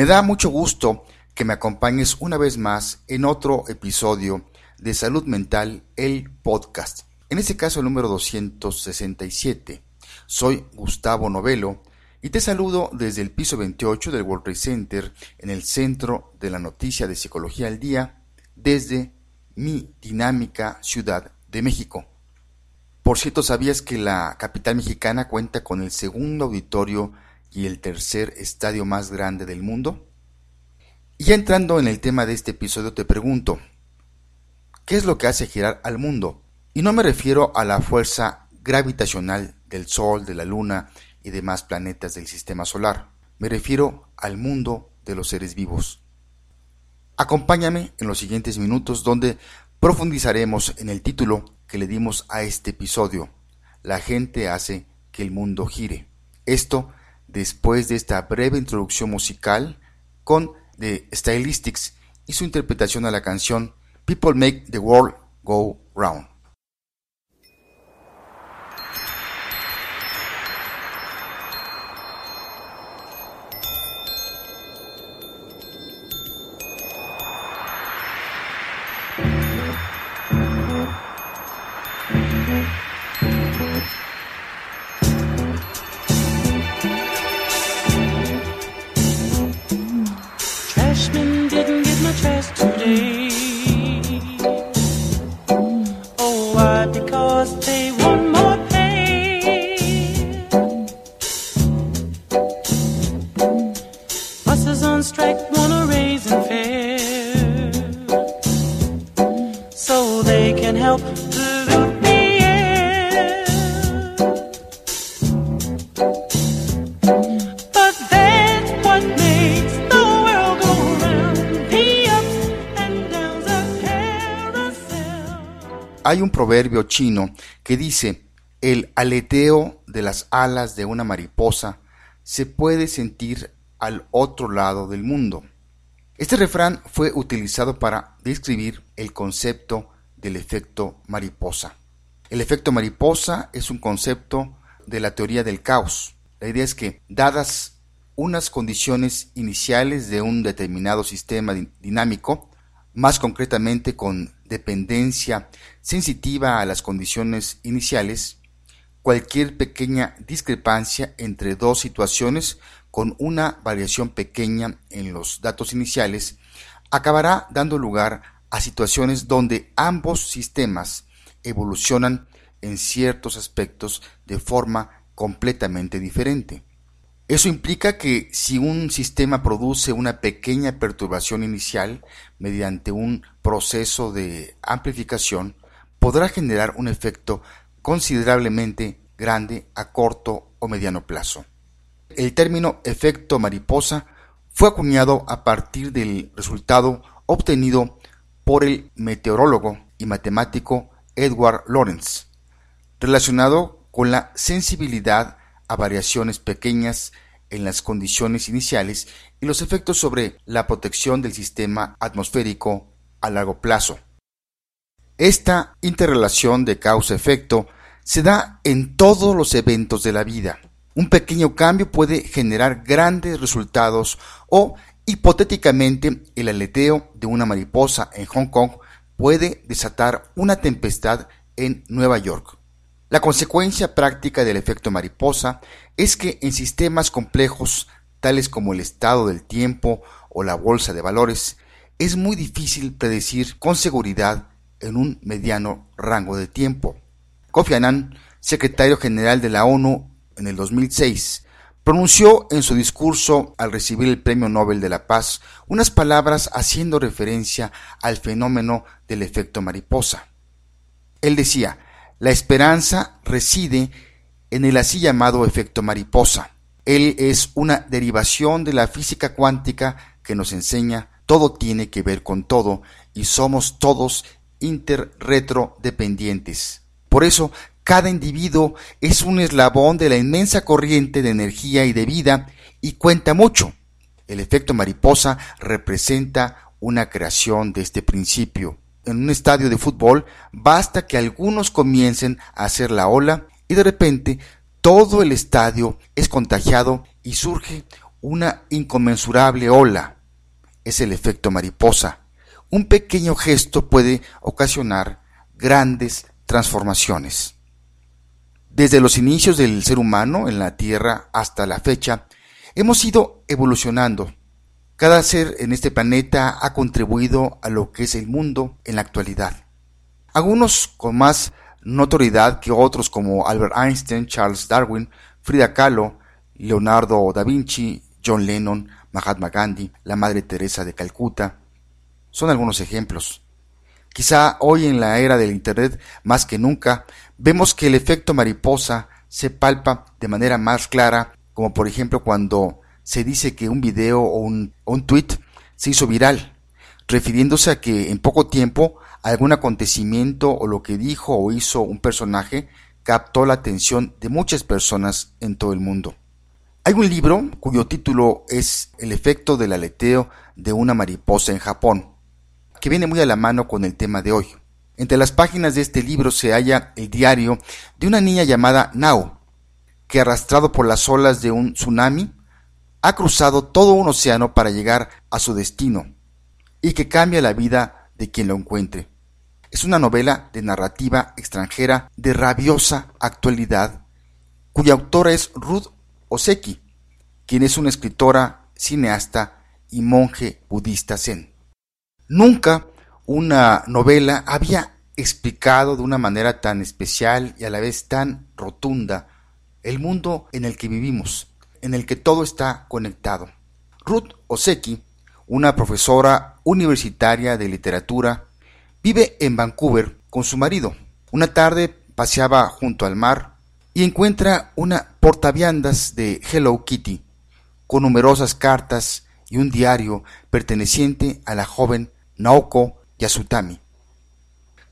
Me da mucho gusto que me acompañes una vez más en otro episodio de Salud Mental, el podcast. En este caso el número 267. Soy Gustavo Novelo y te saludo desde el piso 28 del World Trade Center en el centro de la noticia de Psicología al Día desde mi dinámica Ciudad de México. Por cierto, ¿sabías que la capital mexicana cuenta con el segundo auditorio y el tercer estadio más grande del mundo? Y ya entrando en el tema de este episodio te pregunto, ¿qué es lo que hace girar al mundo? Y no me refiero a la fuerza gravitacional del Sol, de la Luna y demás planetas del Sistema Solar. Me refiero al mundo de los seres vivos. Acompáñame en los siguientes minutos donde profundizaremos en el título que le dimos a este episodio. La gente hace que el mundo gire. Esto después de esta breve introducción musical con The Stylistics y su interpretación a la canción People Make the World Go Round. Hay un proverbio chino que dice, el aleteo de las alas de una mariposa se puede sentir al otro lado del mundo. Este refrán fue utilizado para describir el concepto del efecto mariposa. El efecto mariposa es un concepto de la teoría del caos. La idea es que, dadas unas condiciones iniciales de un determinado sistema dinámico, más concretamente con dependencia sensitiva a las condiciones iniciales, cualquier pequeña discrepancia entre dos situaciones con una variación pequeña en los datos iniciales acabará dando lugar a situaciones donde ambos sistemas evolucionan en ciertos aspectos de forma completamente diferente. Eso implica que si un sistema produce una pequeña perturbación inicial mediante un proceso de amplificación, podrá generar un efecto considerablemente grande a corto o mediano plazo. El término efecto mariposa fue acuñado a partir del resultado obtenido por el meteorólogo y matemático Edward Lorenz, relacionado con la sensibilidad a variaciones pequeñas en las condiciones iniciales y los efectos sobre la protección del sistema atmosférico a largo plazo. Esta interrelación de causa-efecto se da en todos los eventos de la vida. Un pequeño cambio puede generar grandes resultados o, hipotéticamente, el aleteo de una mariposa en Hong Kong puede desatar una tempestad en Nueva York. La consecuencia práctica del efecto mariposa es que en sistemas complejos tales como el estado del tiempo o la bolsa de valores, es muy difícil predecir con seguridad en un mediano rango de tiempo. Kofi Annan, secretario general de la ONU en el 2006, pronunció en su discurso al recibir el Premio Nobel de la Paz unas palabras haciendo referencia al fenómeno del efecto mariposa. Él decía, la esperanza reside en el así llamado efecto mariposa. Él es una derivación de la física cuántica que nos enseña todo tiene que ver con todo y somos todos interretrodependientes. Por eso, cada individuo es un eslabón de la inmensa corriente de energía y de vida y cuenta mucho. El efecto mariposa representa una creación de este principio en un estadio de fútbol, basta que algunos comiencen a hacer la ola y de repente todo el estadio es contagiado y surge una inconmensurable ola. Es el efecto mariposa. Un pequeño gesto puede ocasionar grandes transformaciones. Desde los inicios del ser humano en la Tierra hasta la fecha, hemos ido evolucionando. Cada ser en este planeta ha contribuido a lo que es el mundo en la actualidad. Algunos con más notoriedad que otros como Albert Einstein, Charles Darwin, Frida Kahlo, Leonardo da Vinci, John Lennon, Mahatma Gandhi, la Madre Teresa de Calcuta, son algunos ejemplos. Quizá hoy en la era del Internet, más que nunca, vemos que el efecto mariposa se palpa de manera más clara, como por ejemplo cuando se dice que un video o un, un tweet se hizo viral, refiriéndose a que en poco tiempo algún acontecimiento o lo que dijo o hizo un personaje captó la atención de muchas personas en todo el mundo. Hay un libro cuyo título es El efecto del aleteo de una mariposa en Japón, que viene muy a la mano con el tema de hoy. Entre las páginas de este libro se halla el diario de una niña llamada Nao, que arrastrado por las olas de un tsunami, ha cruzado todo un océano para llegar a su destino, y que cambia la vida de quien lo encuentre. Es una novela de narrativa extranjera de rabiosa actualidad, cuya autora es Ruth Oseki, quien es una escritora, cineasta y monje budista zen. Nunca una novela había explicado de una manera tan especial y a la vez tan rotunda el mundo en el que vivimos, en el que todo está conectado. Ruth Oseki, una profesora universitaria de literatura, vive en Vancouver con su marido. Una tarde paseaba junto al mar y encuentra una portaviandas de Hello Kitty con numerosas cartas y un diario perteneciente a la joven Naoko Yasutami,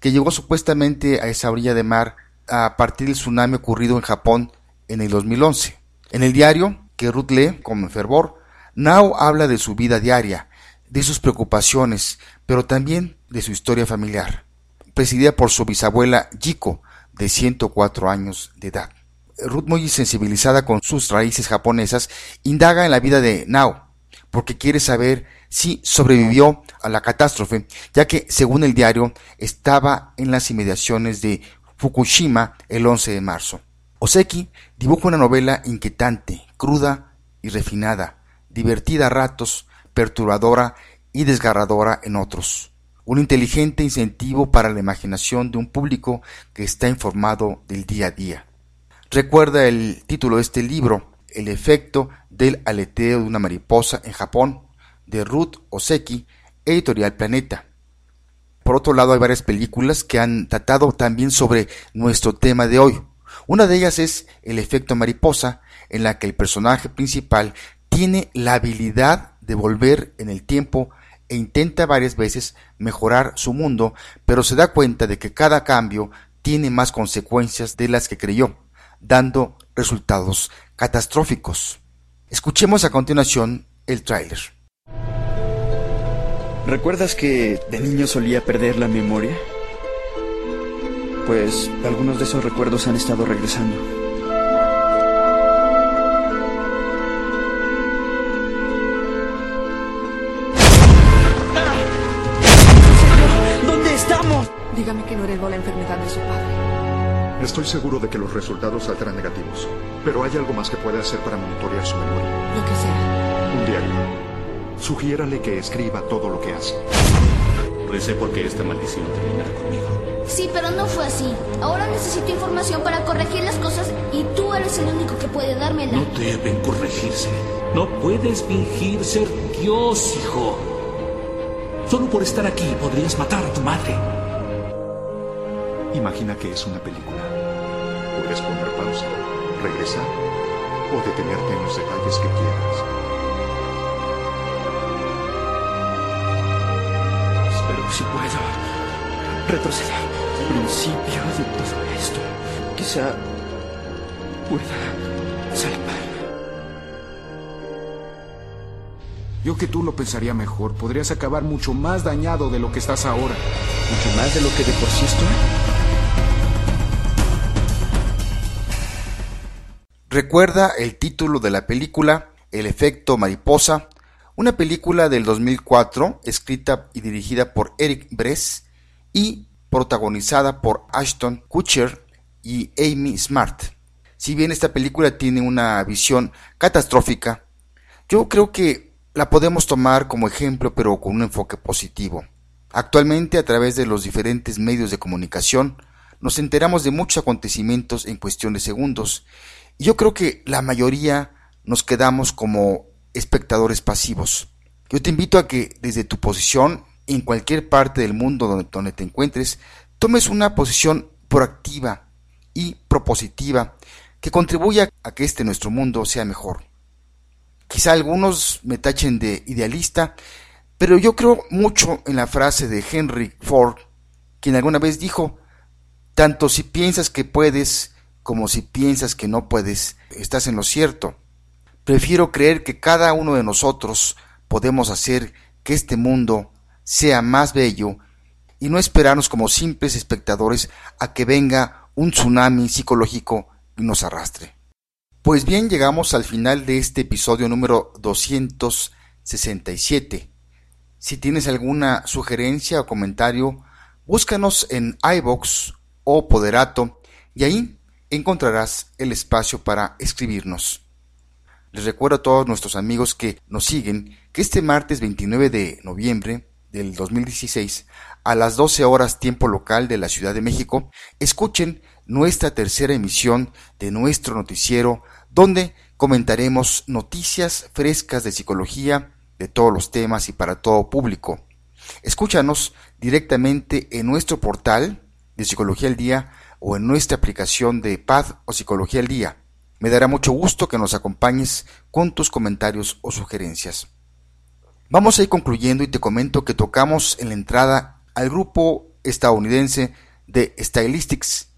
que llegó supuestamente a esa orilla de mar a partir del tsunami ocurrido en Japón en el 2011. En el diario, que Ruth lee con fervor, Nao habla de su vida diaria, de sus preocupaciones, pero también de su historia familiar, presidida por su bisabuela Jiko, de 104 años de edad. Ruth, muy sensibilizada con sus raíces japonesas, indaga en la vida de Nao, porque quiere saber si sobrevivió a la catástrofe, ya que, según el diario, estaba en las inmediaciones de Fukushima el 11 de marzo. Oseki dibuja una novela inquietante, cruda y refinada, divertida a ratos, perturbadora y desgarradora en otros. Un inteligente incentivo para la imaginación de un público que está informado del día a día. Recuerda el título de este libro, El efecto del aleteo de una mariposa en Japón, de Ruth Oseki, editorial Planeta. Por otro lado, hay varias películas que han tratado también sobre nuestro tema de hoy. Una de ellas es El efecto mariposa, en la que el personaje principal tiene la habilidad de volver en el tiempo e intenta varias veces mejorar su mundo, pero se da cuenta de que cada cambio tiene más consecuencias de las que creyó, dando resultados catastróficos. Escuchemos a continuación el tráiler. ¿Recuerdas que de niño solía perder la memoria? Pues algunos de esos recuerdos han estado regresando. ¿Dónde estamos? Dígame que no heredó la enfermedad de su padre. Estoy seguro de que los resultados saldrán negativos, pero hay algo más que puede hacer para monitorear su memoria. Lo que sea. Un diario. Sugiérale que escriba todo lo que hace. Recé porque esta maldición terminara conmigo. Sí, pero no fue así. Ahora necesito información para corregir las cosas y tú eres el único que puede dármela. No deben corregirse. No puedes fingir ser Dios, hijo. Solo por estar aquí podrías matar a tu madre. Imagina que es una película. Puedes poner pausa, regresar o detenerte en los detalles que quieras. Sí puedo. Retroceder. Principio de todo esto. Quizá pueda salvar. Yo que tú lo pensaría mejor. Podrías acabar mucho más dañado de lo que estás ahora. Mucho más de lo que de por sí estoy. Recuerda el título de la película El efecto mariposa, una película del 2004 escrita y dirigida por Eric Bress y protagonizada por Ashton Kutcher y Amy Smart. Si bien esta película tiene una visión catastrófica, yo creo que la podemos tomar como ejemplo pero con un enfoque positivo. Actualmente a través de los diferentes medios de comunicación nos enteramos de muchos acontecimientos en cuestión de segundos y yo creo que la mayoría nos quedamos como espectadores pasivos. Yo te invito a que desde tu posición en cualquier parte del mundo donde, te encuentres tomes una posición proactiva y propositiva que contribuya a que este nuestro mundo sea mejor. Quizá algunos me tachen de idealista, pero yo creo mucho en la frase de Henry Ford, quien alguna vez dijo, tanto si piensas que puedes como si piensas que no puedes, estás en lo cierto. Prefiero creer que cada uno de nosotros podemos hacer que este mundo sea más bello y no esperarnos como simples espectadores a que venga un tsunami psicológico y nos arrastre. Pues bien, llegamos al final de este episodio número 267. Si tienes alguna sugerencia o comentario, búscanos en iBox o Poderato y ahí encontrarás el espacio para escribirnos. Les recuerdo a todos nuestros amigos que nos siguen que este martes 29 de noviembre del 2016 a las 12 horas tiempo local de la Ciudad de México, escuchen nuestra tercera emisión de nuestro noticiero donde comentaremos noticias frescas de psicología de todos los temas y para todo público. Escúchanos directamente en nuestro portal de Psicología al Día o en nuestra aplicación de Paz o Psicología al Día. Me dará mucho gusto que nos acompañes con tus comentarios o sugerencias. Vamos a ir concluyendo y te comento que tocamos en la entrada al grupo estadounidense de Stylistics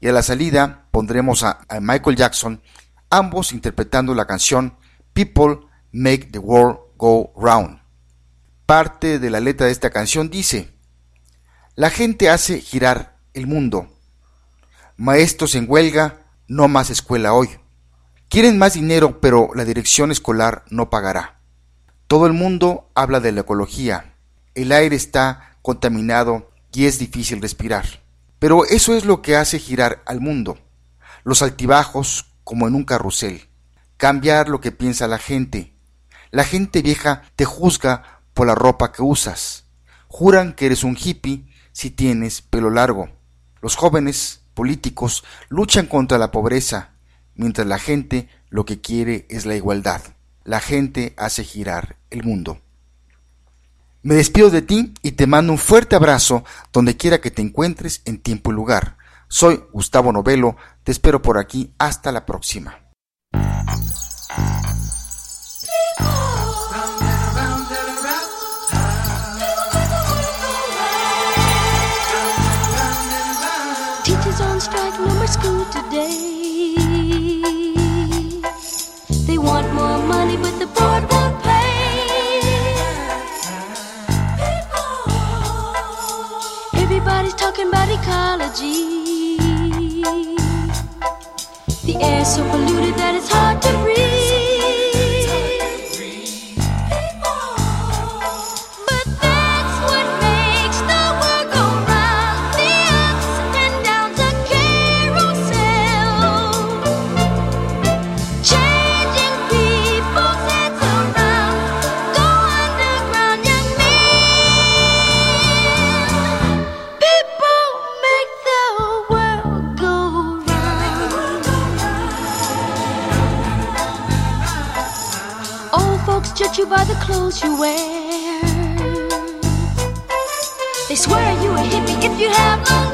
y a la salida pondremos a, Michael Jackson, ambos interpretando la canción People Make the World Go Round. Parte de la letra de esta canción dice, La gente hace girar el mundo. Maestros en huelga, no más escuela hoy. Quieren más dinero, pero la dirección escolar no pagará. Todo el mundo habla de la ecología. El aire está contaminado y es difícil respirar. Pero eso es lo que hace girar al mundo. Los altibajos como en un carrusel. Cambiar lo que piensa la gente. La gente vieja te juzga por la ropa que usas. Juran que eres un hippie si tienes pelo largo. Los jóvenes políticos luchan contra la pobreza, mientras la gente lo que quiere es la igualdad. La gente hace girar el mundo. Me despido de ti y te mando un fuerte abrazo donde quiera que te encuentres en tiempo y lugar. Soy Gustavo Novelo, te espero por aquí, hasta la próxima. The air's so polluted that it's by the clothes you wear. They swear you a hippie if you have hair.